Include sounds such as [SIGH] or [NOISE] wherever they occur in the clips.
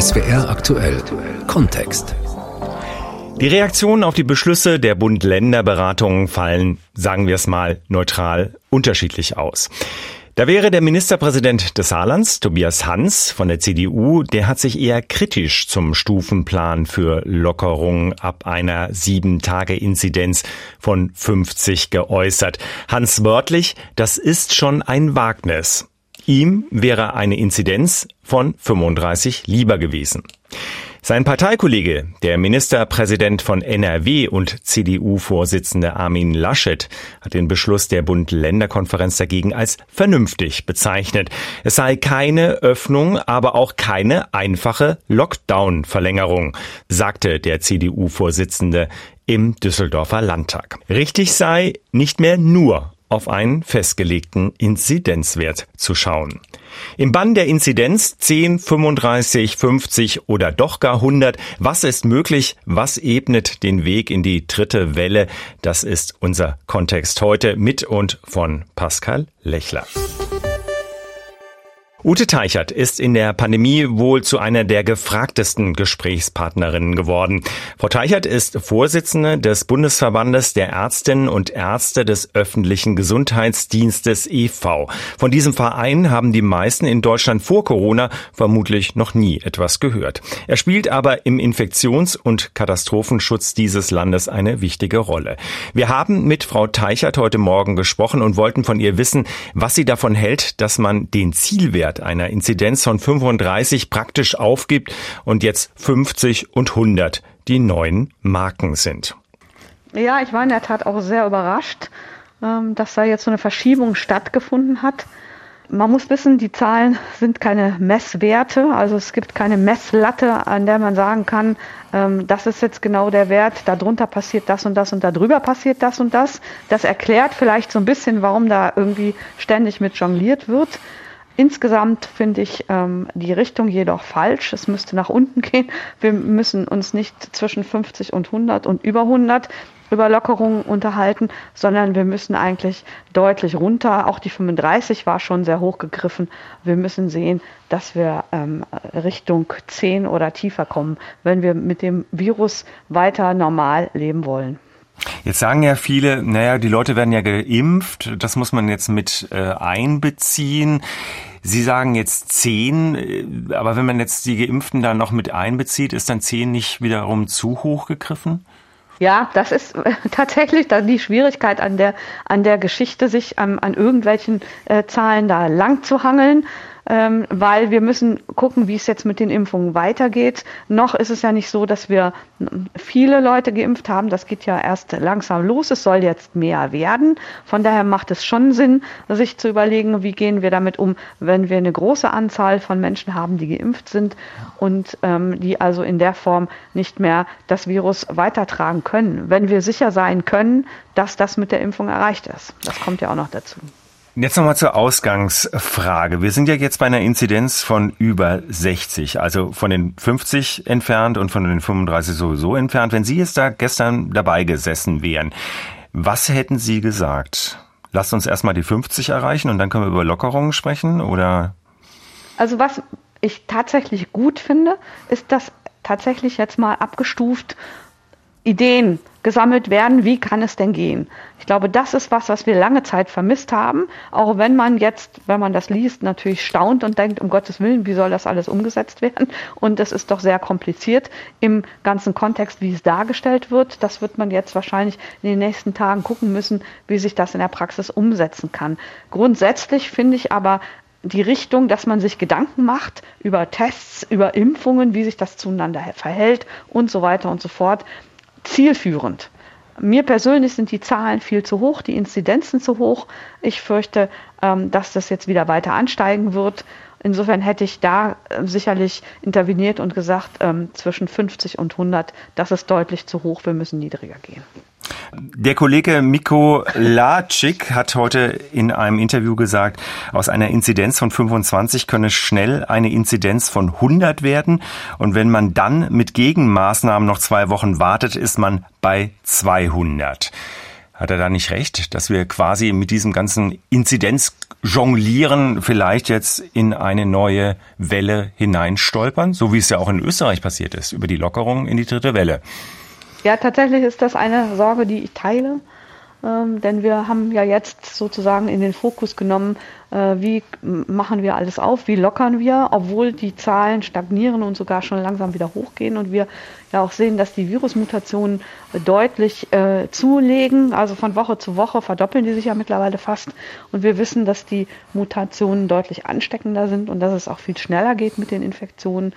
SWR aktuell Kontext. Die Reaktionen auf die Beschlüsse der Bund-Länder-Beratungen fallen, sagen wir es mal neutral, unterschiedlich aus. Da wäre der Ministerpräsident des Saarlands, Tobias Hans von der CDU, der hat sich eher kritisch zum Stufenplan für Lockerung ab einer Sieben-Tage-Inzidenz von 50 geäußert. Hans wörtlich, das ist schon ein Wagnis. Ihm wäre eine Inzidenz von 35 lieber gewesen. Sein Parteikollege, der Ministerpräsident von NRW und CDU-Vorsitzende Armin Laschet, hat den Beschluss der Bund-Länder-Konferenz dagegen als vernünftig bezeichnet. Es sei keine Öffnung, aber auch keine einfache Lockdown-Verlängerung, sagte der CDU-Vorsitzende im Düsseldorfer Landtag. Richtig sei, nicht mehr nur auf einen festgelegten Inzidenzwert zu schauen. Im Bann der Inzidenz 10, 35, 50 oder doch gar 100. Was ist möglich? Was ebnet den Weg in die dritte Welle? Das ist unser Kontext heute mit und von Pascal Lechler. Ute Teichert ist in der Pandemie wohl zu einer der gefragtesten Gesprächspartnerinnen geworden. Frau Teichert ist Vorsitzende des Bundesverbandes der Ärztinnen und Ärzte des öffentlichen Gesundheitsdienstes e.V. Von diesem Verein haben die meisten in Deutschland vor Corona vermutlich noch nie etwas gehört. Er spielt aber im Infektions- und Katastrophenschutz dieses Landes eine wichtige Rolle. Wir haben mit Frau Teichert heute Morgen gesprochen und wollten von ihr wissen, was sie davon hält, dass man den Zielwert Wert einer Inzidenz von 35 praktisch aufgibt und jetzt 50 und 100 die neuen Marken sind. Ja, ich war in der Tat auch sehr überrascht, ähm, dass da jetzt so eine Verschiebung stattgefunden hat. Man muss wissen, die Zahlen sind keine Messwerte, also es gibt keine Messlatte, an der man sagen kann, ähm, das ist jetzt genau der Wert, darunter passiert das und das und darüber passiert das und das. Das erklärt vielleicht so ein bisschen, warum da irgendwie ständig mit jongliert wird. Insgesamt finde ich ähm, die Richtung jedoch falsch. Es müsste nach unten gehen. Wir müssen uns nicht zwischen 50 und 100 und über 100 über Lockerungen unterhalten, sondern wir müssen eigentlich deutlich runter. Auch die 35 war schon sehr hoch gegriffen. Wir müssen sehen, dass wir ähm, Richtung 10 oder tiefer kommen, wenn wir mit dem Virus weiter normal leben wollen. Jetzt sagen ja viele, naja, die Leute werden ja geimpft, das muss man jetzt mit äh, einbeziehen. Sie sagen jetzt zehn, äh, aber wenn man jetzt die Geimpften dann noch mit einbezieht, ist dann zehn nicht wiederum zu hoch gegriffen? Ja, das ist äh, [LAUGHS] tatsächlich dann die Schwierigkeit an der, an der Geschichte, sich an, an irgendwelchen äh, Zahlen da lang zu hangeln ähm, weil wir müssen gucken, wie es jetzt mit den Impfungen weitergeht. Noch ist es ja nicht so, dass wir viele Leute geimpft haben. Das geht ja erst langsam los. Es soll jetzt mehr werden. Von daher macht es schon Sinn, sich zu überlegen, wie gehen wir damit um, wenn wir eine große Anzahl von Menschen haben, die geimpft sind und ähm, die also in der Form nicht mehr das Virus weitertragen können. Wenn wir sicher sein können, dass das mit der Impfung erreicht ist. Das kommt ja auch noch dazu. Jetzt nochmal zur Ausgangsfrage. Wir sind ja jetzt bei einer Inzidenz von über 60, also von den 50 entfernt und von den 35 sowieso entfernt. Wenn Sie jetzt da gestern dabei gesessen wären, was hätten Sie gesagt? Lasst uns erstmal die 50 erreichen und dann können wir über Lockerungen sprechen oder? Also was ich tatsächlich gut finde, ist, dass tatsächlich jetzt mal abgestuft Ideen gesammelt werden, wie kann es denn gehen? Ich glaube, das ist was, was wir lange Zeit vermisst haben, auch wenn man jetzt, wenn man das liest, natürlich staunt und denkt, um Gottes Willen, wie soll das alles umgesetzt werden? Und es ist doch sehr kompliziert im ganzen Kontext, wie es dargestellt wird. Das wird man jetzt wahrscheinlich in den nächsten Tagen gucken müssen, wie sich das in der Praxis umsetzen kann. Grundsätzlich finde ich aber die Richtung, dass man sich Gedanken macht über Tests, über Impfungen, wie sich das zueinander verhält und so weiter und so fort zielführend. Mir persönlich sind die Zahlen viel zu hoch, die Inzidenzen zu hoch. Ich fürchte, ähm, dass das jetzt wieder weiter ansteigen wird. Insofern hätte ich da äh, sicherlich interveniert und gesagt, ähm, zwischen 50 und 100, das ist deutlich zu hoch, wir müssen niedriger gehen. Der Kollege Miko Lacik hat heute in einem Interview gesagt, aus einer Inzidenz von 25 könne schnell eine Inzidenz von 100 werden. Und wenn man dann mit Gegenmaßnahmen noch zwei Wochen wartet, ist man bei 200. Hat er da nicht recht, dass wir quasi mit diesem ganzen Inzidenz jonglieren, vielleicht jetzt in eine neue Welle hineinstolpern, so wie es ja auch in Österreich passiert ist, über die Lockerung in die dritte Welle. Ja, tatsächlich ist das eine Sorge, die ich teile. Ähm, denn wir haben ja jetzt sozusagen in den Fokus genommen, äh, wie machen wir alles auf, wie lockern wir, obwohl die Zahlen stagnieren und sogar schon langsam wieder hochgehen und wir ja auch sehen, dass die Virusmutationen deutlich äh, zulegen, also von Woche zu Woche verdoppeln die sich ja mittlerweile fast und wir wissen, dass die Mutationen deutlich ansteckender sind und dass es auch viel schneller geht mit den Infektionen.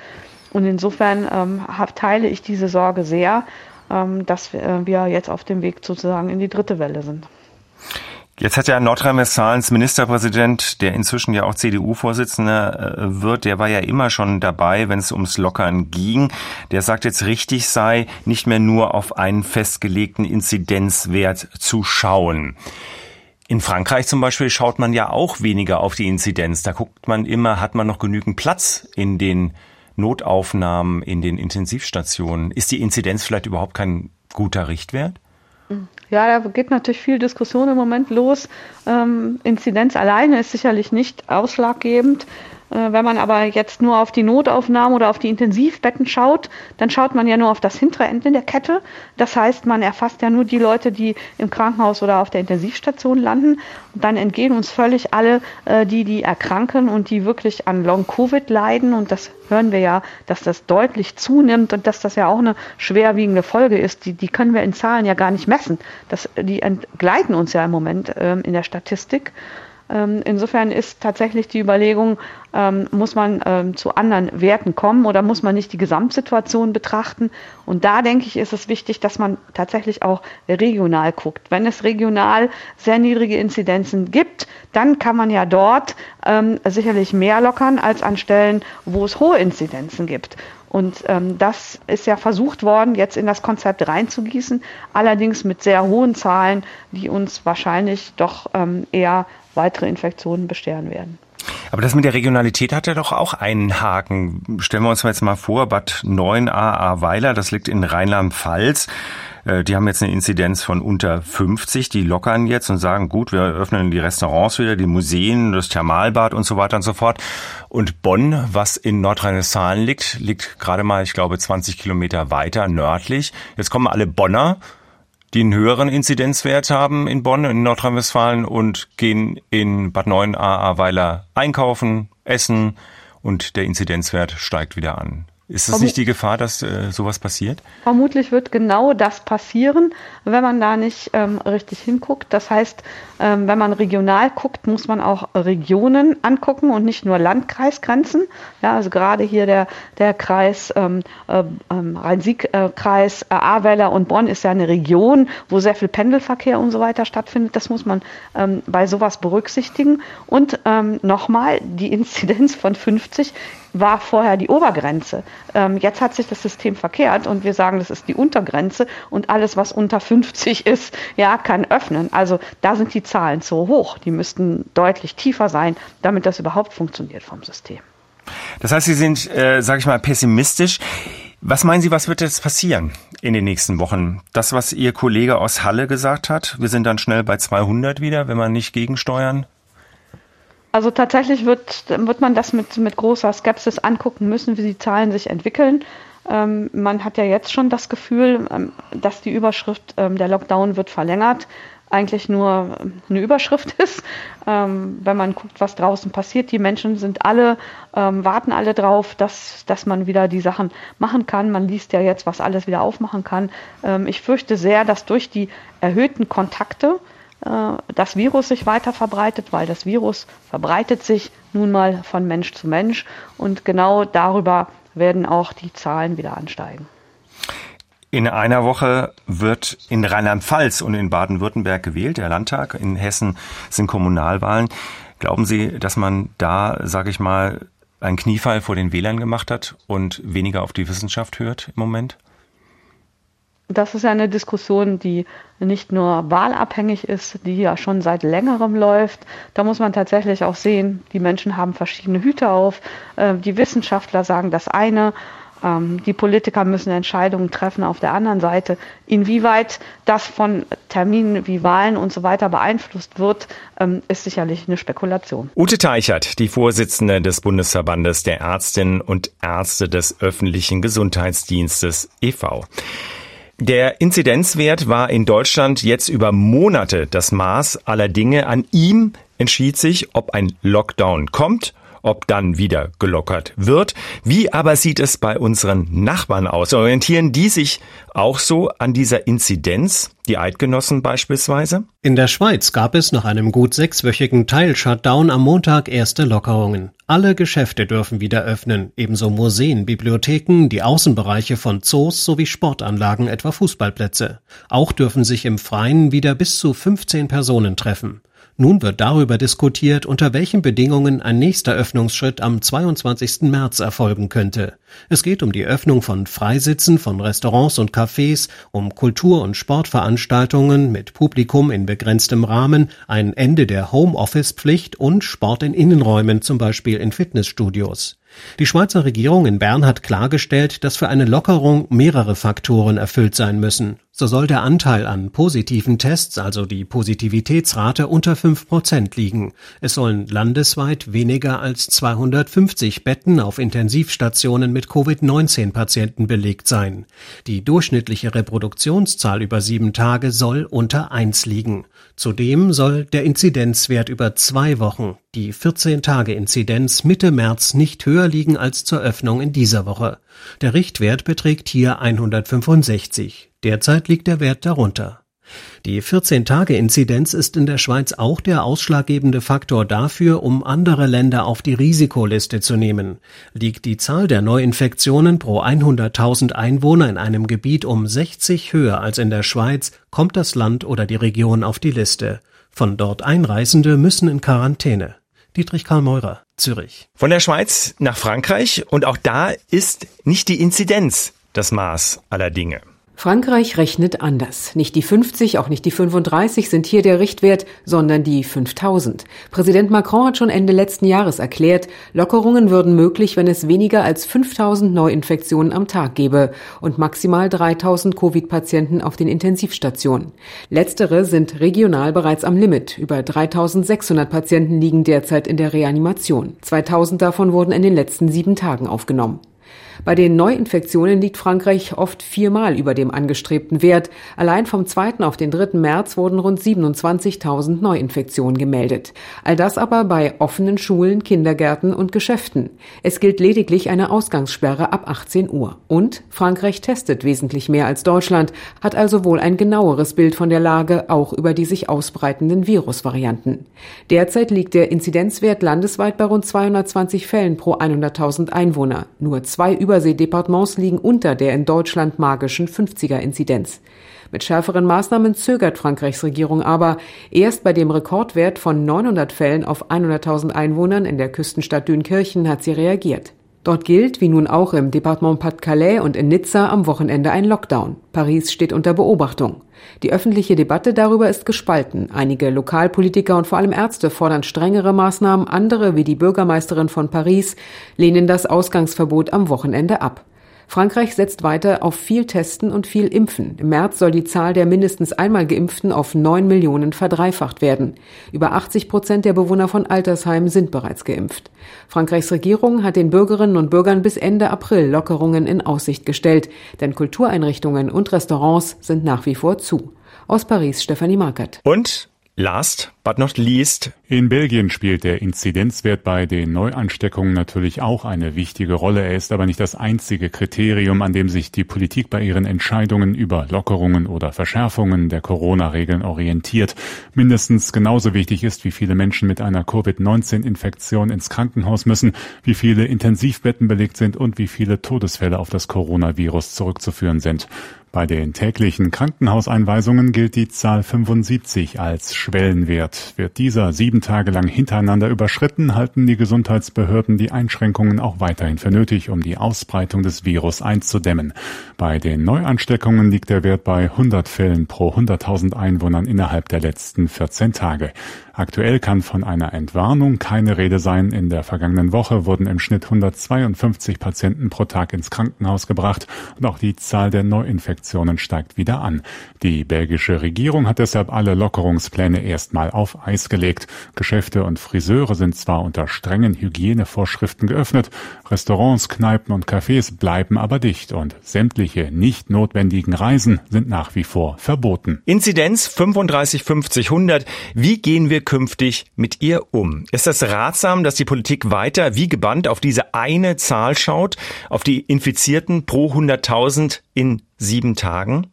Und insofern ähm, teile ich diese Sorge sehr dass äh, wir jetzt auf dem Weg sozusagen in die dritte Welle sind. Jetzt hat ja Nordrhein-Westfalens Ministerpräsident, der inzwischen ja auch CDU-Vorsitzender äh, wird, der war ja immer schon dabei, wenn es ums Lockern ging. Der sagt jetzt richtig sei, nicht mehr nur auf einen festgelegten Inzidenzwert zu schauen. In Frankreich zum Beispiel schaut man ja auch weniger auf die Inzidenz. Da guckt man immer, hat man noch genügend Platz in den Notaufnahmen in den Intensivstationen. Ist die Inzidenz vielleicht überhaupt kein guter Richtwert? Ja, da geht natürlich viel Diskussion im Moment los. Ähm, Inzidenz alleine ist sicherlich nicht ausschlaggebend. Äh, wenn man aber jetzt nur auf die Notaufnahmen oder auf die Intensivbetten schaut, dann schaut man ja nur auf das hintere Ende der Kette. Das heißt, man erfasst ja nur die Leute, die im Krankenhaus oder auf der Intensivstation landen. Und dann entgehen uns völlig alle, äh, die, die erkranken und die wirklich an Long-Covid leiden. Und das hören wir ja, dass das deutlich zunimmt und dass das ja auch eine schwerwiegende Folge ist. Die, die können wir in Zahlen ja gar nicht messen. Das, die entgleiten uns ja im Moment ähm, in der Statistik. Ähm, insofern ist tatsächlich die Überlegung, ähm, muss man ähm, zu anderen Werten kommen oder muss man nicht die Gesamtsituation betrachten? Und da denke ich, ist es wichtig, dass man tatsächlich auch regional guckt. Wenn es regional sehr niedrige Inzidenzen gibt, dann kann man ja dort sicherlich mehr lockern als an Stellen, wo es hohe Inzidenzen gibt. Und ähm, das ist ja versucht worden, jetzt in das Konzept reinzugießen, allerdings mit sehr hohen Zahlen, die uns wahrscheinlich doch ähm, eher weitere Infektionen bescheren werden. Aber das mit der Regionalität hat ja doch auch einen Haken. Stellen wir uns jetzt mal vor, Bad 9a Weiler, das liegt in Rheinland-Pfalz. Äh, die haben jetzt eine Inzidenz von unter 50, die lockern jetzt und sagen, gut, wir öffnen die Restaurants wieder, die Museen, das Thermalbad und so weiter und so fort. Und Bonn, was in Nordrhein-Westfalen liegt, liegt gerade mal, ich glaube, 20 Kilometer weiter nördlich. Jetzt kommen alle Bonner die einen höheren Inzidenzwert haben in Bonn, in Nordrhein-Westfalen und gehen in Bad 9 Ahrweiler einkaufen, essen und der Inzidenzwert steigt wieder an. Ist das nicht die Gefahr, dass äh, sowas passiert? Vermutlich wird genau das passieren, wenn man da nicht ähm, richtig hinguckt. Das heißt, ähm, wenn man regional guckt, muss man auch Regionen angucken und nicht nur Landkreisgrenzen. Ja, also gerade hier der, der Kreis ähm, äh, ähm, Rhein-Sieg-Kreis, äh, Ahrweiler und Bonn ist ja eine Region, wo sehr viel Pendelverkehr und so weiter stattfindet. Das muss man ähm, bei sowas berücksichtigen. Und ähm, nochmal, die Inzidenz von 50 war vorher die Obergrenze. Jetzt hat sich das System verkehrt und wir sagen, das ist die Untergrenze und alles, was unter 50 ist, ja, kann öffnen. Also da sind die Zahlen so hoch. Die müssten deutlich tiefer sein, damit das überhaupt funktioniert vom System. Das heißt, Sie sind, äh, sage ich mal, pessimistisch. Was meinen Sie, was wird jetzt passieren in den nächsten Wochen? Das, was Ihr Kollege aus Halle gesagt hat, wir sind dann schnell bei 200 wieder, wenn wir nicht gegensteuern? Also tatsächlich wird, wird man das mit, mit großer Skepsis angucken müssen, wie die Zahlen sich entwickeln. Ähm, man hat ja jetzt schon das Gefühl, ähm, dass die Überschrift ähm, der Lockdown wird verlängert eigentlich nur ähm, eine Überschrift [LAUGHS] ist. Ähm, wenn man guckt, was draußen passiert, die Menschen sind alle, ähm, warten alle drauf, dass, dass man wieder die Sachen machen kann. Man liest ja jetzt, was alles wieder aufmachen kann. Ähm, ich fürchte sehr, dass durch die erhöhten Kontakte äh, das Virus sich weiter verbreitet, weil das Virus verbreitet sich nun mal von Mensch zu Mensch und genau darüber werden auch die Zahlen wieder ansteigen. In einer Woche wird in Rheinland-Pfalz und in Baden-Württemberg gewählt, der Landtag. In Hessen sind Kommunalwahlen. Glauben Sie, dass man da, sage ich mal, einen Kniefall vor den Wählern gemacht hat und weniger auf die Wissenschaft hört im Moment? Das ist ja eine Diskussion, die nicht nur wahlabhängig ist, die ja schon seit längerem läuft. Da muss man tatsächlich auch sehen, die Menschen haben verschiedene Hüte auf. Äh, die Wissenschaftler sagen das eine, Ähm, die Politiker müssen Entscheidungen treffen auf der anderen Seite. Inwieweit das von Terminen wie Wahlen und so weiter beeinflusst wird, ähm, ist sicherlich eine Spekulation. Ute Teichert, die Vorsitzende des Bundesverbandes der Ärztinnen und Ärzte des öffentlichen Gesundheitsdienstes e.V. Der Inzidenzwert war in Deutschland jetzt über Monate das Maß aller Dinge. An ihm entschied sich, ob ein Lockdown kommt ob dann wieder gelockert wird. Wie aber sieht es bei unseren Nachbarn aus? Orientieren die sich auch so an dieser Inzidenz, die Eidgenossen beispielsweise? In der Schweiz gab es nach einem gut sechswöchigen Teil-Shutdown am Montag erste Lockerungen. Alle Geschäfte dürfen wieder öffnen, ebenso Museen, Bibliotheken, die Außenbereiche von Zoos sowie Sportanlagen, etwa Fußballplätze. Auch dürfen sich im Freien wieder bis zu 15 Personen treffen. Nun wird darüber diskutiert, unter welchen Bedingungen ein nächster Öffnungsschritt am 22. März erfolgen könnte. Es geht um die Öffnung von Freisitzen von Restaurants und Cafés, um Kultur- und Sportveranstaltungen mit Publikum in begrenztem Rahmen, ein Ende der Homeoffice-Pflicht und Sport in Innenräumen, zum Beispiel in Fitnessstudios. Die Schweizer Regierung in Bern hat klargestellt, dass für eine Lockerung mehrere Faktoren erfüllt sein müssen. So soll der Anteil an positiven Tests, also die Positivitätsrate, unter fünf Prozent liegen. Es sollen landesweit weniger als 250 Betten auf Intensivstationen mit Covid-19-Patienten belegt sein. Die durchschnittliche Reproduktionszahl über sieben Tage soll unter eins liegen. Zudem soll der Inzidenzwert über zwei Wochen, die 14-Tage-Inzidenz Mitte März, nicht höher liegen als zur Öffnung in dieser Woche. Der Richtwert beträgt hier 165. Derzeit liegt der Wert darunter. Die 14-Tage-Inzidenz ist in der Schweiz auch der ausschlaggebende Faktor dafür, um andere Länder auf die Risikoliste zu nehmen. Liegt die Zahl der Neuinfektionen pro 100.000 Einwohner in einem Gebiet um 60 höher als in der Schweiz, kommt das Land oder die Region auf die Liste. Von dort Einreisende müssen in Quarantäne. Dietrich Karl Meurer, Zürich. Von der Schweiz nach Frankreich und auch da ist nicht die Inzidenz das Maß aller Dinge. Frankreich rechnet anders. Nicht die 50, auch nicht die 35 sind hier der Richtwert, sondern die 5000. Präsident Macron hat schon Ende letzten Jahres erklärt, Lockerungen würden möglich, wenn es weniger als 5000 Neuinfektionen am Tag gäbe und maximal 3000 Covid-Patienten auf den Intensivstationen. Letztere sind regional bereits am Limit. Über 3600 Patienten liegen derzeit in der Reanimation. 2000 davon wurden in den letzten sieben Tagen aufgenommen. Bei den Neuinfektionen liegt Frankreich oft viermal über dem angestrebten Wert. Allein vom 2. auf den 3. März wurden rund 27.000 Neuinfektionen gemeldet. All das aber bei offenen Schulen, Kindergärten und Geschäften. Es gilt lediglich eine Ausgangssperre ab 18 Uhr. Und Frankreich testet wesentlich mehr als Deutschland, hat also wohl ein genaueres Bild von der Lage, auch über die sich ausbreitenden Virusvarianten. Derzeit liegt der Inzidenzwert landesweit bei rund 220 Fällen pro 100.000 Einwohner. Nur zwei Überseedepartements liegen unter der in Deutschland magischen 50er-Inzidenz. Mit schärferen Maßnahmen zögert Frankreichs Regierung aber. Erst bei dem Rekordwert von 900 Fällen auf 100.000 Einwohnern in der Küstenstadt Dünkirchen hat sie reagiert. Dort gilt, wie nun auch im Departement Pas-de-Calais und in Nizza, am Wochenende ein Lockdown. Paris steht unter Beobachtung. Die öffentliche Debatte darüber ist gespalten. Einige Lokalpolitiker und vor allem Ärzte fordern strengere Maßnahmen, andere, wie die Bürgermeisterin von Paris, lehnen das Ausgangsverbot am Wochenende ab. Frankreich setzt weiter auf viel Testen und viel Impfen. Im März soll die Zahl der mindestens einmal Geimpften auf neun Millionen verdreifacht werden. Über 80 Prozent der Bewohner von Altersheimen sind bereits geimpft. Frankreichs Regierung hat den Bürgerinnen und Bürgern bis Ende April Lockerungen in Aussicht gestellt, denn Kultureinrichtungen und Restaurants sind nach wie vor zu. Aus Paris Stefanie Markert. Und Last but not least. In Belgien spielt der Inzidenzwert bei den Neuansteckungen natürlich auch eine wichtige Rolle. Er ist aber nicht das einzige Kriterium, an dem sich die Politik bei ihren Entscheidungen über Lockerungen oder Verschärfungen der Corona-Regeln orientiert. Mindestens genauso wichtig ist, wie viele Menschen mit einer Covid-19-Infektion ins Krankenhaus müssen, wie viele Intensivbetten belegt sind und wie viele Todesfälle auf das Coronavirus zurückzuführen sind. Bei den täglichen Krankenhauseinweisungen gilt die Zahl 75 als Schwellenwert. Wird dieser sieben Tage lang hintereinander überschritten, halten die Gesundheitsbehörden die Einschränkungen auch weiterhin für nötig, um die Ausbreitung des Virus einzudämmen. Bei den Neuansteckungen liegt der Wert bei 100 Fällen pro 100.000 Einwohnern innerhalb der letzten 14 Tage. Aktuell kann von einer Entwarnung keine Rede sein. In der vergangenen Woche wurden im Schnitt 152 Patienten pro Tag ins Krankenhaus gebracht und auch die Zahl der Neuinfektionen steigt wieder an. Die belgische Regierung hat deshalb alle Lockerungspläne erstmal auf Eis gelegt. Geschäfte und Friseure sind zwar unter strengen Hygienevorschriften geöffnet, Restaurants, Kneipen und Cafés bleiben aber dicht und sämtliche nicht notwendigen Reisen sind nach wie vor verboten. Inzidenz 35 50 100. Wie gehen wir künftig mit ihr um? Ist es ratsam, dass die Politik weiter wie gebannt auf diese eine Zahl schaut, auf die Infizierten pro 100.000 in sieben Tagen?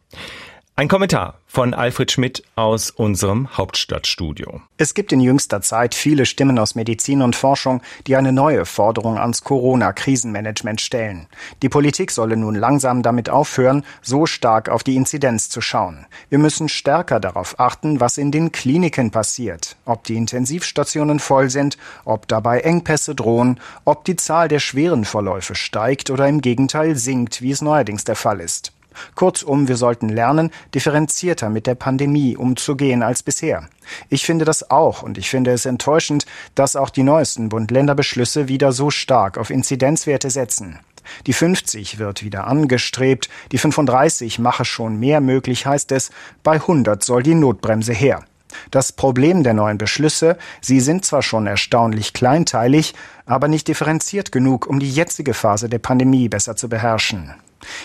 Ein Kommentar von Alfred Schmidt aus unserem Hauptstadtstudio. Es gibt in jüngster Zeit viele Stimmen aus Medizin und Forschung, die eine neue Forderung ans Corona-Krisenmanagement stellen. Die Politik solle nun langsam damit aufhören, so stark auf die Inzidenz zu schauen. Wir müssen stärker darauf achten, was in den Kliniken passiert, ob die Intensivstationen voll sind, ob dabei Engpässe drohen, ob die Zahl der schweren Verläufe steigt oder im Gegenteil sinkt, wie es neuerdings der Fall ist. Kurzum, wir sollten lernen, differenzierter mit der Pandemie umzugehen als bisher. Ich finde das auch und ich finde es enttäuschend, dass auch die neuesten Bund-Länder-Beschlüsse wieder so stark auf Inzidenzwerte setzen. Die 50 wird wieder angestrebt, die 35 mache schon mehr möglich, heißt es, bei 100 soll die Notbremse her. Das Problem der neuen Beschlüsse, sie sind zwar schon erstaunlich kleinteilig, aber nicht differenziert genug, um die jetzige Phase der Pandemie besser zu beherrschen.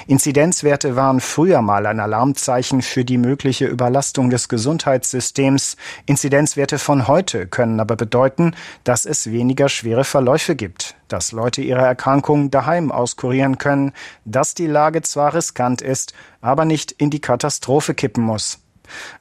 Inzidenzwerte waren früher mal ein Alarmzeichen für die mögliche Überlastung des Gesundheitssystems. Inzidenzwerte von heute können aber bedeuten, dass es weniger schwere Verläufe gibt, dass Leute ihre Erkrankung daheim auskurieren können, dass die Lage zwar riskant ist, aber nicht in die Katastrophe kippen muss.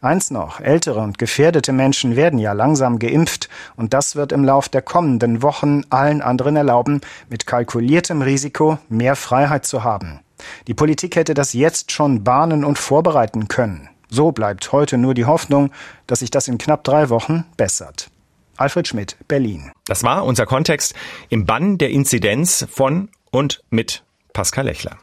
Eins noch, ältere und gefährdete Menschen werden ja langsam geimpft und das wird im Lauf der kommenden Wochen allen anderen erlauben, mit kalkuliertem Risiko mehr Freiheit zu haben. Die Politik hätte das jetzt schon bahnen und vorbereiten können. So bleibt heute nur die Hoffnung, dass sich das in knapp drei Wochen bessert. Alfred Schmidt, Berlin. Das war unser Kontext im Bann der Inzidenz von und mit Pascal Lechler.